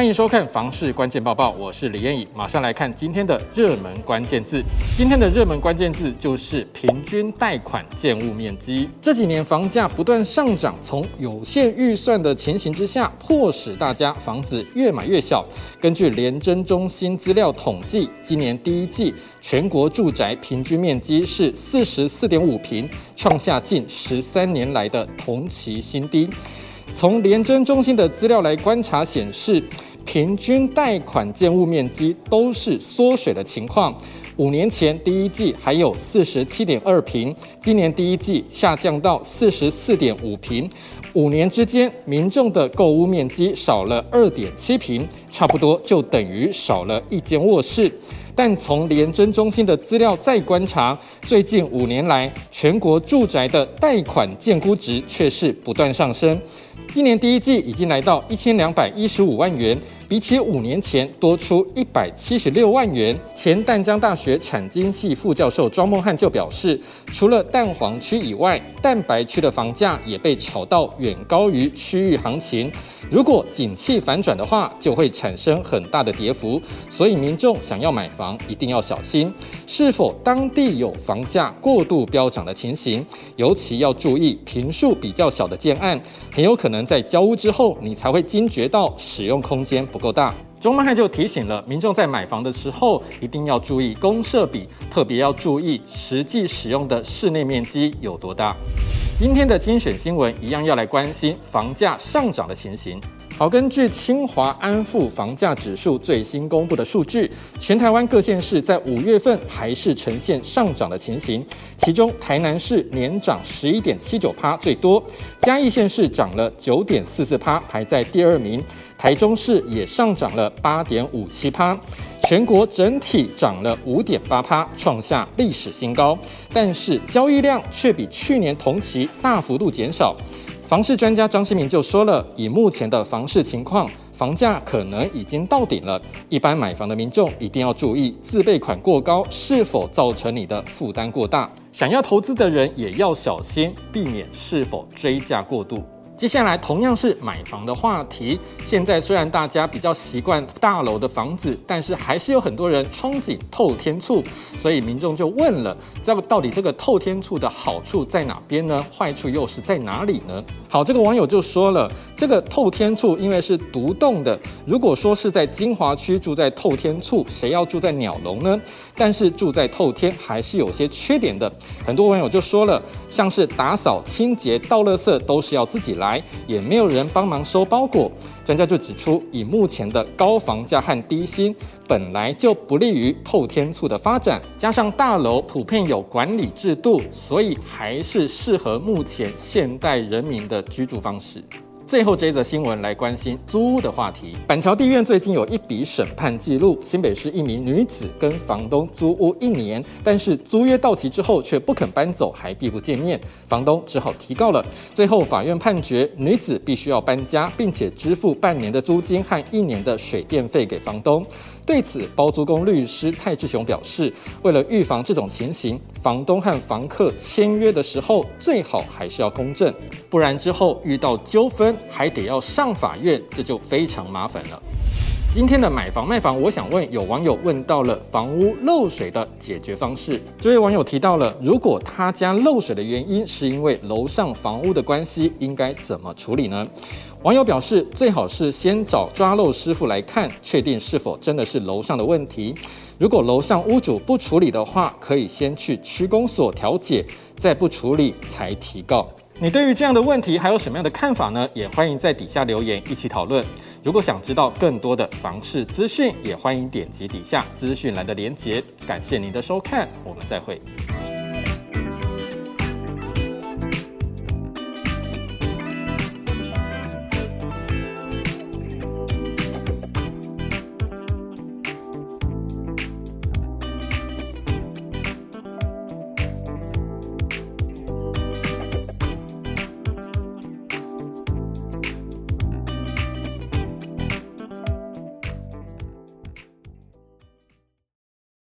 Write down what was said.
欢迎收看《房市关键报报》，我是李艳颖，马上来看今天的热门关键字。今天的热门关键字就是平均贷款建物面积。这几年房价不断上涨，从有限预算的情形之下，迫使大家房子越买越小。根据联征中心资料统计，今年第一季全国住宅平均面积是四十四点五平，创下近十三年来的同期新低。从联征中心的资料来观察显示，平均贷款建物面积都是缩水的情况。五年前第一季还有四十七点二平，今年第一季下降到四十四点五平。五年之间，民众的购屋面积少了二点七平，差不多就等于少了一间卧室。但从联征中心的资料再观察，最近五年来全国住宅的贷款建估值却是不断上升。今年第一季已经来到一千两百一十五万元，比起五年前多出一百七十六万元。前淡江大学产经系副教授庄梦汉就表示，除了蛋黄区以外，蛋白区的房价也被炒到远高于区域行情。如果景气反转的话，就会产生很大的跌幅。所以民众想要买房，一定要小心，是否当地有房价过度飙涨的情形，尤其要注意坪数比较小的建案，很有可能。在交屋之后，你才会惊觉到使用空间不够大。钟曼汉就提醒了民众，在买房的时候一定要注意公设比，特别要注意实际使用的室内面积有多大。今天的精选新闻一样要来关心房价上涨的情形。好，根据清华安富房价指数最新公布的数据，全台湾各县市在五月份还是呈现上涨的情形。其中，台南市年涨十一点七九趴最多，嘉义县市涨了九点四四趴，排在第二名。台中市也上涨了八点五七趴，全国整体涨了五点八趴，创下历史新高。但是交易量却比去年同期大幅度减少。房市专家张新民就说了，以目前的房市情况，房价可能已经到顶了。一般买房的民众一定要注意，自备款过高是否造成你的负担过大。想要投资的人也要小心，避免是否追价过度。接下来同样是买房的话题。现在虽然大家比较习惯大楼的房子，但是还是有很多人憧憬透天厝，所以民众就问了：这到底这个透天厝的好处在哪边呢？坏处又是在哪里呢？好，这个网友就说了，这个透天处因为是独栋的，如果说是在金华区住在透天处，谁要住在鸟笼呢？但是住在透天还是有些缺点的。很多网友就说了，像是打扫、清洁、倒垃圾都是要自己来。也没有人帮忙收包裹，专家就指出，以目前的高房价和低薪，本来就不利于透天厝的发展，加上大楼普遍有管理制度，所以还是适合目前现代人民的居住方式。最后这一则新闻来关心租屋的话题。板桥地院最近有一笔审判记录，新北市一名女子跟房东租屋一年，但是租约到期之后却不肯搬走，还避不见面，房东只好提告了。最后法院判决女子必须要搬家，并且支付半年的租金和一年的水电费给房东。对此，包租公律师蔡志雄表示，为了预防这种情形，房东和房客签约的时候最好还是要公证，不然之后遇到纠纷还得要上法院，这就非常麻烦了。今天的买房卖房，我想问有网友问到了房屋漏水的解决方式。这位网友提到了，如果他家漏水的原因是因为楼上房屋的关系，应该怎么处理呢？网友表示，最好是先找抓漏师傅来看，确定是否真的是楼上的问题。如果楼上屋主不处理的话，可以先去区公所调解，再不处理才提告。你对于这样的问题还有什么样的看法呢？也欢迎在底下留言一起讨论。如果想知道更多的房事资讯，也欢迎点击底下资讯栏的连结。感谢您的收看，我们再会。